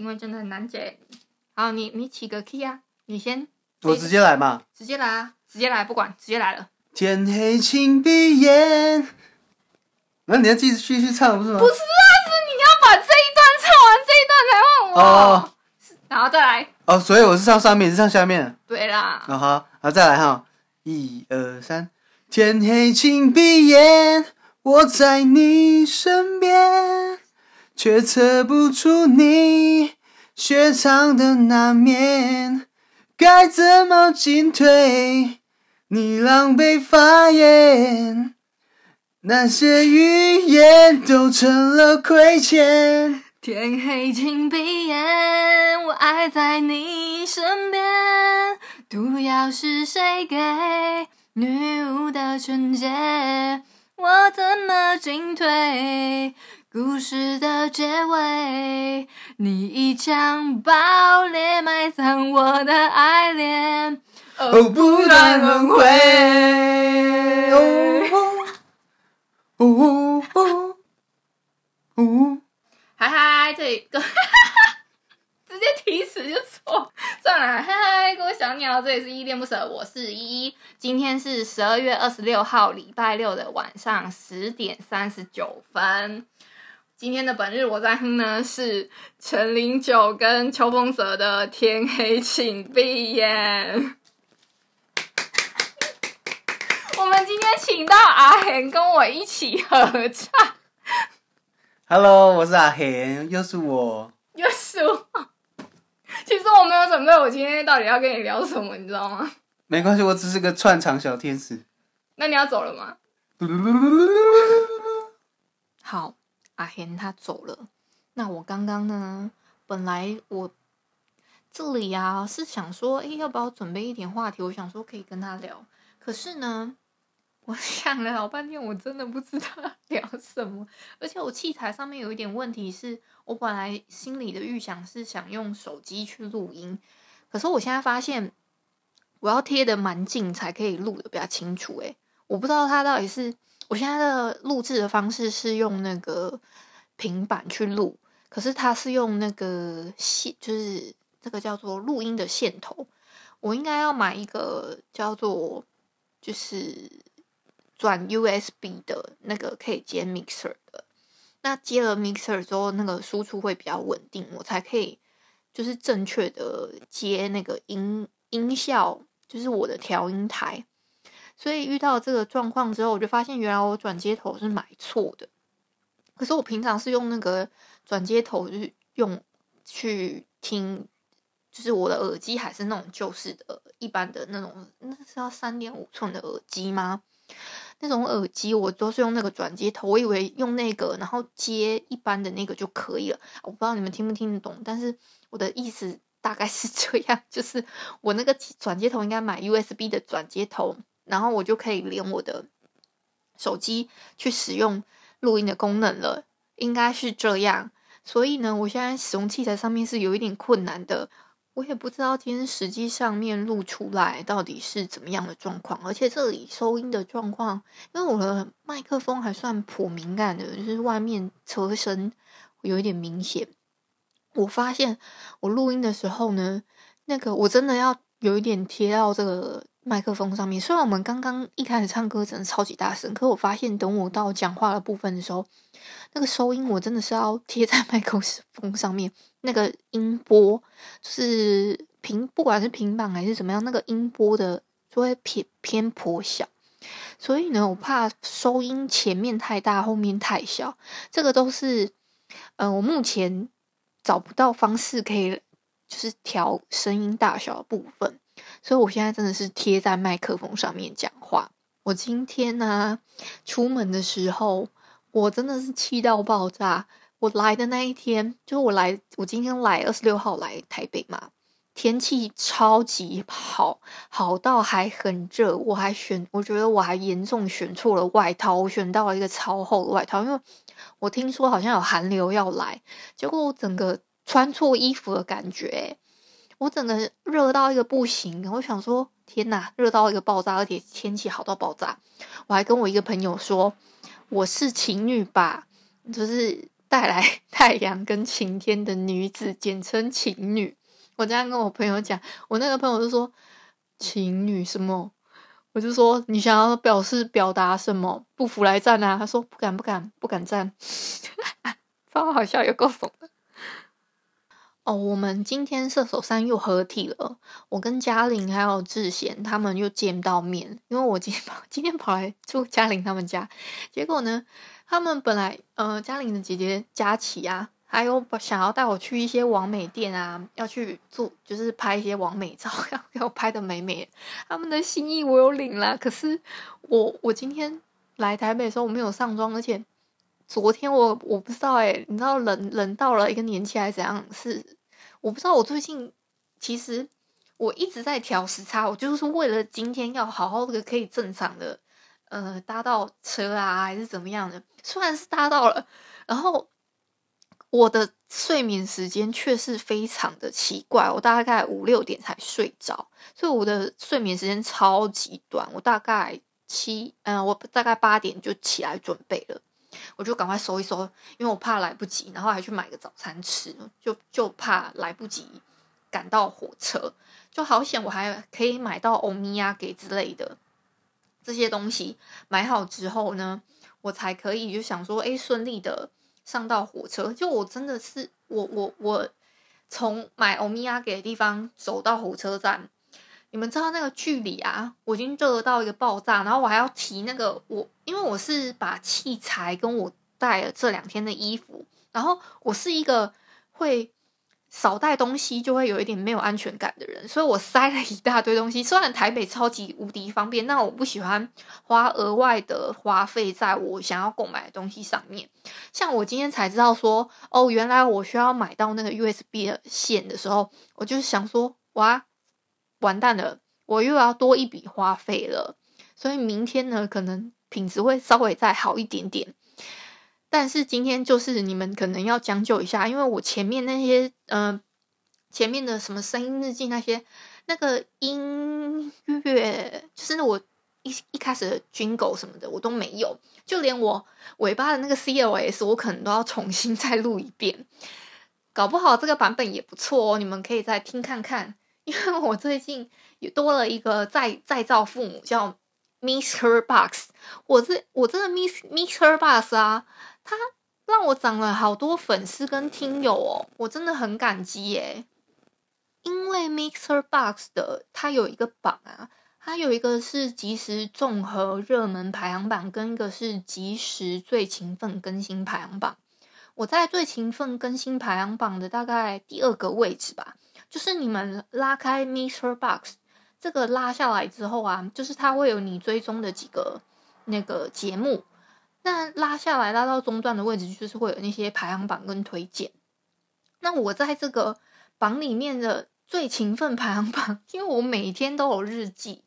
因为真的很难解。好，你你起个 key 啊，你先。我直接来嘛。直接来啊，直接来，不管，直接来了。天黑，请闭眼。那你要继续继续唱不是吗？不是啊，是你要把这一段唱完，这一段才换我。哦。然后再来。哦，所以我是唱上面，是唱下面。对啦。哦好，好再来哈，一二三。天黑，请闭眼，我在你身边，却测不出你雪藏的那面，该怎么进退？你狼狈发言，那些语言都成了亏欠。天黑，请闭眼，我爱在你身边，毒药是谁给？女巫的纯洁，我怎么进退？故事的结尾，你一枪爆裂，埋葬我的爱恋，哦，不断轮回。哦哦哦哦，嗨嗨，这个。直接提词就错，算了，嗨嗨，各位小鸟，这里是依恋不舍，我是依依，今天是十二月二十六号，礼拜六的晚上十点三十九分。今天的本日我在哼呢是陈零九跟邱风泽的《天黑请闭眼》。我们今天请到阿贤跟我一起合唱。Hello，我是阿贤，又是我，又是我。其实我没有准备，我今天到底要跟你聊什么，你知道吗？没关系，我只是个串场小天使。那你要走了吗？好，阿贤他走了。那我刚刚呢？本来我这里啊是想说，哎，要不要准备一点话题？我想说可以跟他聊。可是呢，我 想了老半天，我真的不知道聊什么。而且我器材上面有一点问题是。我本来心里的预想是想用手机去录音，可是我现在发现我要贴得蛮近才可以录得比较清楚。诶，我不知道他到底是我现在的录制的方式是用那个平板去录，可是它是用那个线，就是这个叫做录音的线头。我应该要买一个叫做就是转 USB 的那个可以接 mixer 的。那接了 mixer 之后，那个输出会比较稳定，我才可以就是正确的接那个音音效，就是我的调音台。所以遇到这个状况之后，我就发现原来我转接头是买错的。可是我平常是用那个转接头，就是用去听，就是我的耳机还是那种旧式的、一般的那种，那是要三点五寸的耳机吗？那种耳机我都是用那个转接头，我以为用那个然后接一般的那个就可以了。我不知道你们听不听得懂，但是我的意思大概是这样，就是我那个转接头应该买 USB 的转接头，然后我就可以连我的手机去使用录音的功能了，应该是这样。所以呢，我现在使用器材上面是有一点困难的。我也不知道今天实际上面录出来到底是怎么样的状况，而且这里收音的状况，因为我的麦克风还算颇敏感的，就是外面车声有一点明显。我发现我录音的时候呢，那个我真的要有一点贴到这个麦克风上面。虽然我们刚刚一开始唱歌真的超级大声，可我发现等我到讲话的部分的时候，那个收音我真的是要贴在麦克风上面。那个音波是平，不管是平板还是怎么样，那个音波的就会偏偏颇小，所以呢，我怕收音前面太大，后面太小，这个都是，呃，我目前找不到方式可以就是调声音大小的部分，所以我现在真的是贴在麦克风上面讲话。我今天呢、出门的时候，我真的是气到爆炸。我来的那一天，就我来，我今天来二十六号来台北嘛，天气超级好，好到还很热，我还选，我觉得我还严重选错了外套，我选到了一个超厚的外套，因为我听说好像有寒流要来，结果我整个穿错衣服的感觉，我整个热到一个不行，我想说天哪，热到一个爆炸，而且天气好到爆炸，我还跟我一个朋友说，我是情女吧，就是。带来 太阳跟晴天的女子，简称晴女。我这样跟我朋友讲，我那个朋友就说：“晴女什么？”我就说：“你想要表示表达什么？不服来战啊！”他说：“不敢，不敢，不敢战。”超好笑，有够怂的。哦，我们今天射手三又合体了。我跟嘉玲还有智贤他们又见到面，因为我今天跑 今天跑来住嘉玲他们家，结果呢，他们本来呃嘉玲的姐姐佳琪啊，还有想要带我去一些网美店啊，要去做就是拍一些网美照，要要拍的美美。他们的心意我有领啦，可是我我今天来台北的时候我没有上妆，而且昨天我我不知道哎、你知道冷冷到了一个年纪还是怎样是？我不知道，我最近其实我一直在调时差，我就是为了今天要好好的可以正常的呃搭到车啊，还是怎么样的。虽然是搭到了，然后我的睡眠时间却是非常的奇怪，我大概五六点才睡着，所以我的睡眠时间超级短。我大概七嗯、呃，我大概八点就起来准备了。我就赶快收一收，因为我怕来不及，然后还去买个早餐吃，就就怕来不及赶到火车，就好险我还可以买到欧米亚给之类的这些东西。买好之后呢，我才可以就想说，哎，顺利的上到火车。就我真的是，我我我从买欧米亚给的地方走到火车站。你们知道那个距离啊，我已经热到一个爆炸，然后我还要提那个我，因为我是把器材跟我带了这两天的衣服，然后我是一个会少带东西就会有一点没有安全感的人，所以我塞了一大堆东西。虽然台北超级无敌方便，但我不喜欢花额外的花费在我想要购买的东西上面。像我今天才知道说，哦，原来我需要买到那个 USB 的线的时候，我就想说，哇。完蛋了，我又要多一笔花费了，所以明天呢，可能品质会稍微再好一点点。但是今天就是你们可能要将就一下，因为我前面那些，嗯、呃，前面的什么声音日记那些，那个音乐，就是我一一开始的 jingle 什么的，我都没有，就连我尾巴的那个 CLS，我可能都要重新 再录一遍。搞不好这个版本也不错哦，你们可以再听看看。因为我最近也多了一个再再造父母，叫 Mr. Box。我这我这个 Miss Mr. Box 啊，他让我涨了好多粉丝跟听友哦，我真的很感激耶。因为 Mr. Box 的它有一个榜啊，它有一个是即时综合热门排行榜，跟一个是即时最勤奋更新排行榜。我在最勤奋更新排行榜的大概第二个位置吧。就是你们拉开 Mister Box 这个拉下来之后啊，就是它会有你追踪的几个那个节目。那拉下来拉到中段的位置，就是会有那些排行榜跟推荐。那我在这个榜里面的最勤奋排行榜，因为我每天都有日记。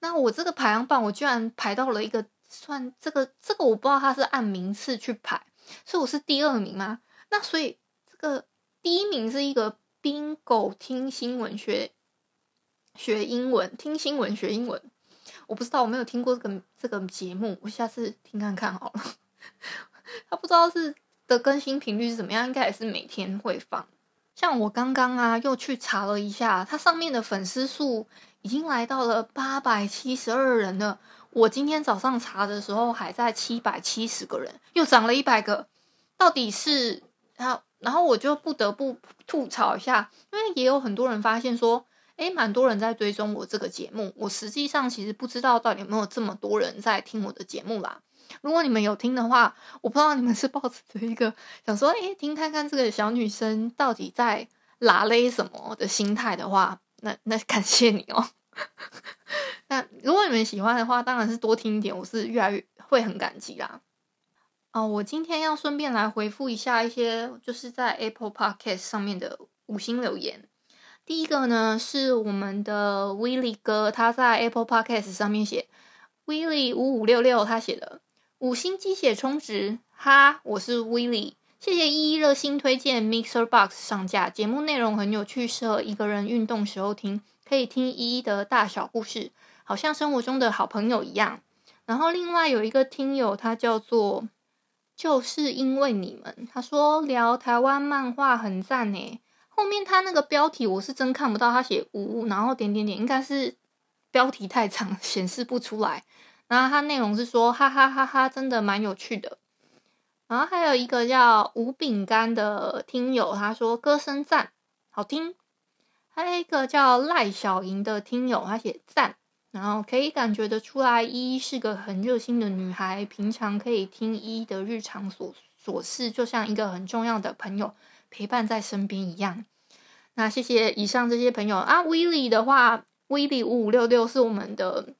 那我这个排行榜，我居然排到了一个算这个这个，我不知道它是按名次去排，所以我是第二名吗？那所以这个第一名是一个。冰狗听新闻学学英文，听新闻学英文。我不知道，我没有听过这个这个节目，我下次听看看好了。他不知道是的更新频率是怎么样，应该也是每天会放。像我刚刚啊，又去查了一下，它上面的粉丝数已经来到了八百七十二人了。我今天早上查的时候还在七百七十个人，又涨了一百个。到底是他？然后我就不得不吐槽一下，因为也有很多人发现说，诶，蛮多人在追踪我这个节目。我实际上其实不知道到底有没有这么多人在听我的节目啦。如果你们有听的话，我不知道你们是抱着一个想说，诶，听看看这个小女生到底在拉勒什么的心态的话，那那感谢你哦。那如果你们喜欢的话，当然是多听一点，我是越来越会很感激啦。哦，我今天要顺便来回复一下一些就是在 Apple Podcast 上面的五星留言。第一个呢是我们的 Willie 哥，他在 Apple Podcast 上面写 Willie 五五六六，他写的五星鸡血充值，哈，我是 Willie，谢谢依依热心推荐 Mixer Box 上架，节目内容很有趣，适合一个人运动时候听，可以听依依的大小故事，好像生活中的好朋友一样。然后另外有一个听友，他叫做。就是因为你们，他说聊台湾漫画很赞呢。后面他那个标题我是真看不到，他写无，然后点点点，应该是标题太长显示不出来。然后他内容是说哈哈哈哈，真的蛮有趣的。然后还有一个叫无饼干的听友，他说歌声赞，好听。还有一个叫赖小莹的听友，他写赞。然后可以感觉得出来，依依是个很热心的女孩，平常可以听依依的日常琐琐事，就像一个很重要的朋友陪伴在身边一样。那谢谢以上这些朋友啊，威利的话，威利五五六六是我们的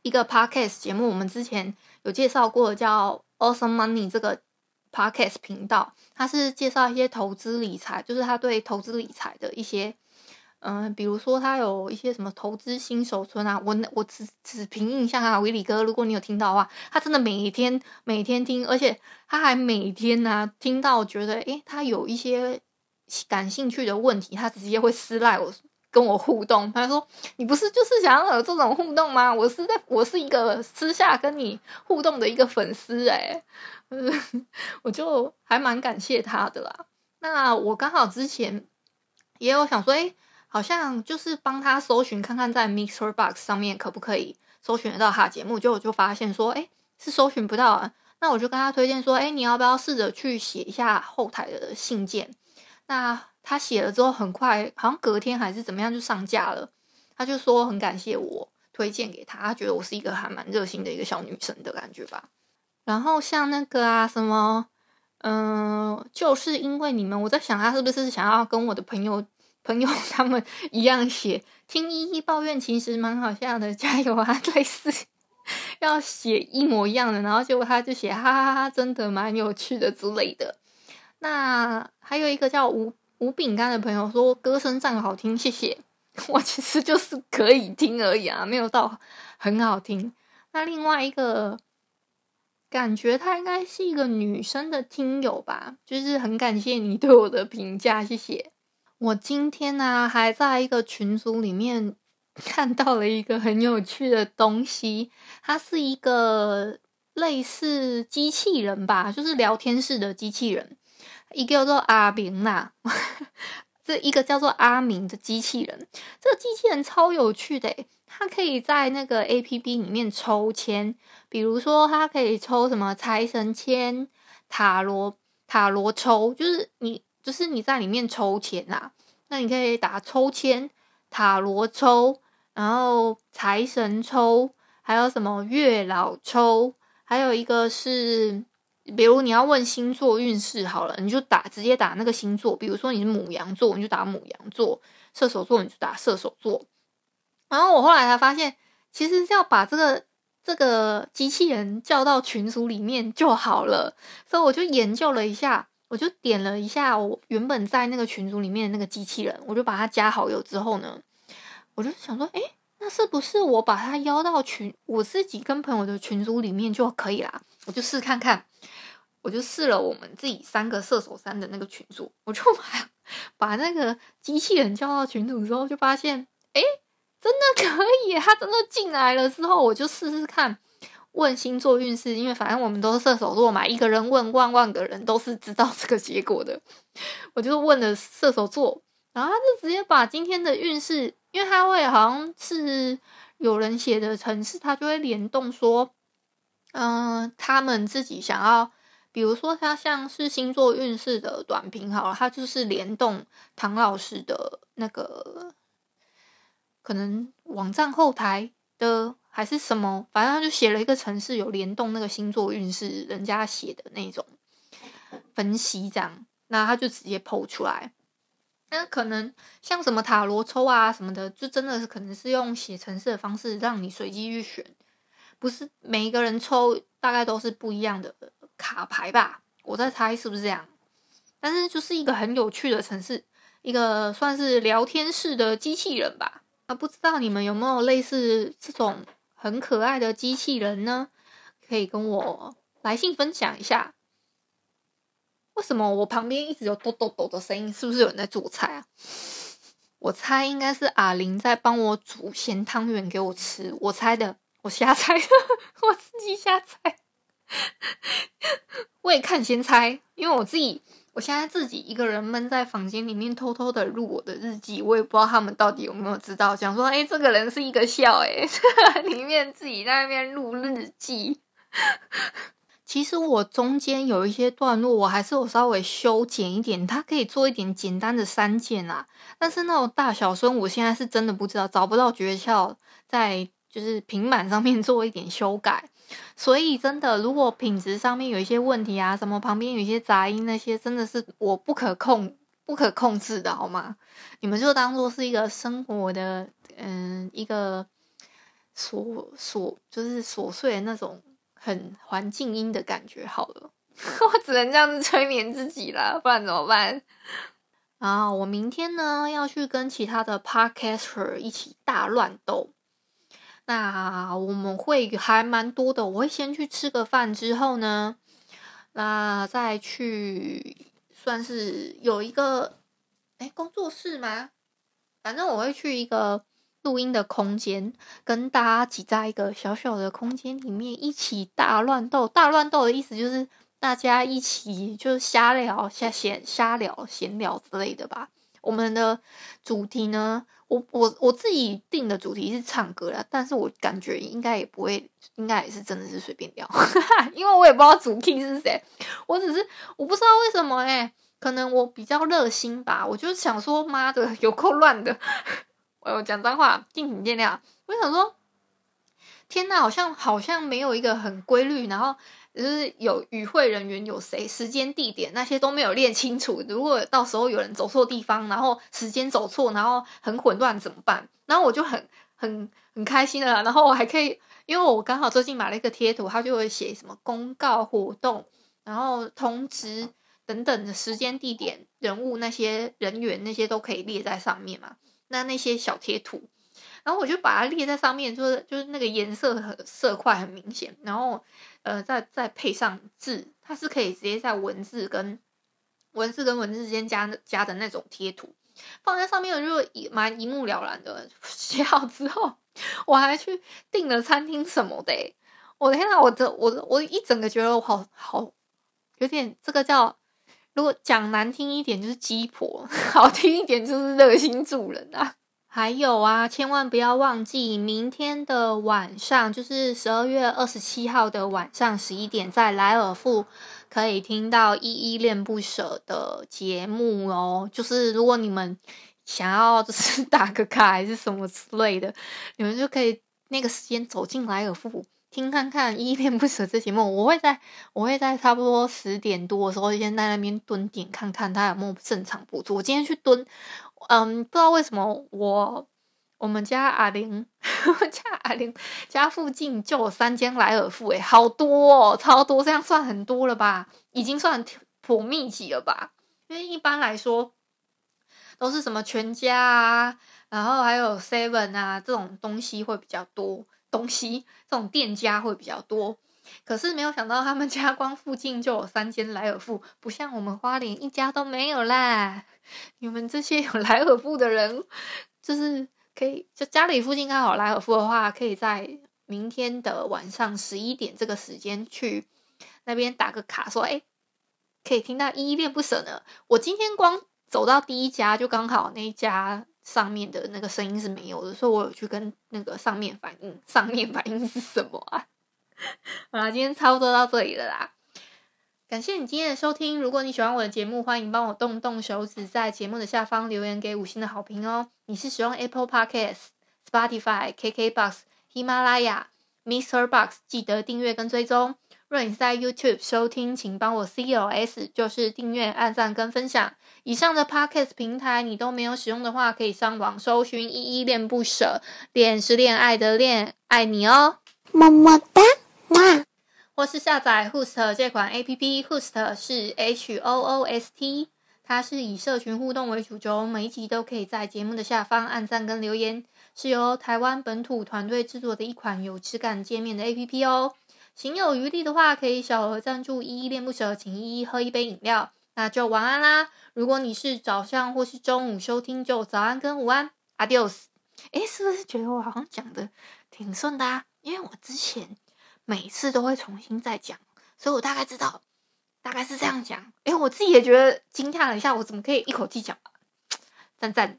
一个 podcast 节目，我们之前有介绍过，叫 Awesome Money 这个 podcast 频道，它是介绍一些投资理财，就是他对投资理财的一些。嗯，比如说他有一些什么投资新手村啊，我我只只凭印象啊，维里哥，如果你有听到的话，他真的每天每天听，而且他还每天呢、啊、听到觉得诶，他有一些感兴趣的问题，他直接会私赖我跟我互动。他说：“你不是就是想要有这种互动吗？我是在我是一个私下跟你互动的一个粉丝诶，我就还蛮感谢他的啦。那我刚好之前也有想说，诶。好像就是帮他搜寻看看，在 Mixer Box 上面可不可以搜寻得到他节目，结果就发现说，哎，是搜寻不到啊。那我就跟他推荐说，哎，你要不要试着去写一下后台的信件？那他写了之后，很快好像隔天还是怎么样就上架了。他就说很感谢我推荐给他，他觉得我是一个还蛮热心的一个小女生的感觉吧。然后像那个啊什么，嗯，就是因为你们，我在想他是不是想要跟我的朋友。朋友 他们一样写，听依依抱怨其实蛮好笑的，加油啊！类似 要写一模一样的，然后结果他就写哈哈哈，真的蛮有趣的之类的。那还有一个叫吴吴饼干的朋友说歌声赞好听，谢谢。我其实就是可以听而已啊，没有到很好听。那另外一个感觉她应该是一个女生的听友吧，就是很感谢你对我的评价，谢谢。我今天呢、还在一个群组里面 看到了一个很有趣的东西，它是一个类似机器人吧，就是聊天室的机器人，一个叫做阿明呐，这一个叫做阿明的机器人，这个机器人超有趣的，它可以在那个 APP 里面抽签，比如说它可以抽什么财神签、塔罗塔罗抽，就是你。就是你在里面抽签啊，那你可以打抽签、塔罗抽，然后财神抽，还有什么月老抽，还有一个是，比如你要问星座运势好了，你就打直接打那个星座，比如说你是母羊座，你就打母羊座；射手座你就打射手座。然后我后来才发现，其实要把这个这个机器人叫到群组里面就好了，所以我就研究了一下。我就点了一下我原本在那个群组里面的那个机器人，我就把它加好友之后呢，我就想说，诶，那是不是我把它邀到群，我自己跟朋友的群组里面就可以啦？我就试看看，我就试了我们自己三个射手三的那个群组，我就把把那个机器人叫到群组之后，就发现，诶，真的可以，它真的进来了之后，我就试试看。问星座运势，因为反正我们都是射手座嘛，一个人问万万个人都是知道这个结果的。我就问了射手座，然后他就直接把今天的运势，因为他会好像是有人写的程式，他就会联动说，嗯、他们自己想要，比如说他像是星座运势的短评好了，他就是联动唐老师的那个可能网站后台的。还是什么，反正他就写了一个城市，有联动那个星座运势，人家写的那种分析，这样，那他就直接 po 出来。那可能像什么塔罗抽啊什么的，就真的是可能是用写城市的方式让你随机去选，不是每一个人抽大概都是不一样的卡牌吧？我在猜是不是这样？但是就是一个很有趣的城市，一个算是聊天室的机器人吧。啊，不知道你们有没有类似这种？很可爱的机器人呢，可以跟我来信分享一下。为什么我旁边一直有抖抖抖的声音？是不是有人在做菜啊？我猜应该是阿玲在帮我煮咸汤圆给我吃。我猜的，我瞎猜的，我自己瞎猜。我也看先猜，因为我自己，我现在自己一个人闷在房间里面，偷偷的录我的日记，我也不知道他们到底有没有知道。想说，哎，这个人是一个笑，哎，里面自己在那边录日记。其实我中间有一些段落，我还是有稍微修剪一点，它可以做一点简单的删减啊。但是那种大小声，我现在是真的不知道，找不到诀窍，在就是平板上面做一点修改。所以真的，如果品质上面有一些问题啊，什么旁边有一些杂音，那些真的是我不可控、不可控制的，好吗？你们就当做是一个生活的，嗯，一个琐琐，就是琐碎的那种很环境音的感觉好了。我只能这样子催眠自己了，不然怎么办？啊，我明天呢要去跟其他的 podcaster 一起大乱斗。那我们会还蛮多的，我会先去吃个饭，之后呢，那再去算是有一个哎工作室吗？反正我会去一个录音的空间，跟大家挤在一个小小的空间里面一起大乱斗。大乱斗的意思就是大家一起就是瞎聊、瞎闲、瞎聊、闲聊之类的吧。我们的主题呢？我我我自己定的主题是唱歌啦，但是我感觉应该也不会，应该也是真的是随便聊，因为我也不知道主 key 是谁，我只是我不知道为什么哎、欸，可能我比较热心吧，我就想说妈的有够乱的，我讲脏话，敬请见谅，我想说天呐，好像好像没有一个很规律，然后。就是有与会人员有谁，时间地点那些都没有列清楚。如果到时候有人走错地方，然后时间走错，然后很混乱怎么办？然后我就很很很开心的，然后我还可以，因为我刚好最近买了一个贴图，它就会写什么公告活动，然后通知等等的时间地点、人物那些人员那些都可以列在上面嘛。那那些小贴图。然后我就把它列在上面，就是就是那个颜色和色块很明显，然后呃再再配上字，它是可以直接在文字跟文字跟文字之间加加的那种贴图，放在上面我就蛮一目了然的。写好之后，我还去订了餐厅什么的，我的天呐，我这我我一整个觉得我好好有点这个叫，如果讲难听一点就是鸡婆，好听一点就是热心助人啊。还有啊，千万不要忘记，明天的晚上就是十二月二十七号的晚上十一点，在莱尔富可以听到依依恋不舍的节目哦。就是如果你们想要就是打个卡还是什么之类的，你们就可以那个时间走进莱尔富听看看依依恋不舍这节目。我会在我会在差不多十点多的时候先在那边蹲点看看他有没有正常播出。我今天去蹲。嗯，不知道为什么我我们家阿玲，我家阿玲家附近就有三间莱尔富，诶，好多哦，超多，这样算很多了吧？已经算颇密集了吧？因为一般来说都是什么全家啊，然后还有 Seven 啊这种东西会比较多，东西这种店家会比较多。可是没有想到他们家光附近就有三间莱尔富，不像我们花莲一家都没有啦。你们这些有莱尔富的人，就是可以就家里附近刚好莱尔富的话，可以在明天的晚上十一点这个时间去那边打个卡，说哎，可以听到依依恋不舍呢。我今天光走到第一家，就刚好那一家上面的那个声音是没有的，所以我有去跟那个上面反映，上面反映是什么啊？好啦，今天差不多到这里了啦。感谢你今天的收听。如果你喜欢我的节目，欢迎帮我动动手指，在节目的下方留言给五星的好评哦。你是使用 Apple Podcast、Spotify、KKBox、喜马拉雅、Mr. Box，记得订阅跟追踪。若你在 YouTube 收听，请帮我 CLS，就是订阅、按赞跟分享。以上的 Podcast 平台你都没有使用的话，可以上网搜寻“依依恋不舍”，恋是恋爱的恋，爱你哦，么么哒。或是下载 Host 这款 APP，Host 是 H O O S T，它是以社群互动为主轴，每一集都可以在节目的下方按赞跟留言，是由台湾本土团队制作的一款有质感界面的 APP 哦。行有余力的话，可以小额赞助依依恋不舍，请依依喝一杯饮料，那就晚安啦。如果你是早上或是中午收听，就早安跟午安，Adios。诶，是不是觉得我好像讲的挺顺的啊？因为我之前。每次都会重新再讲，所以我大概知道，大概是这样讲。哎，我自己也觉得惊叹了一下，我怎么可以一口气讲？赞赞。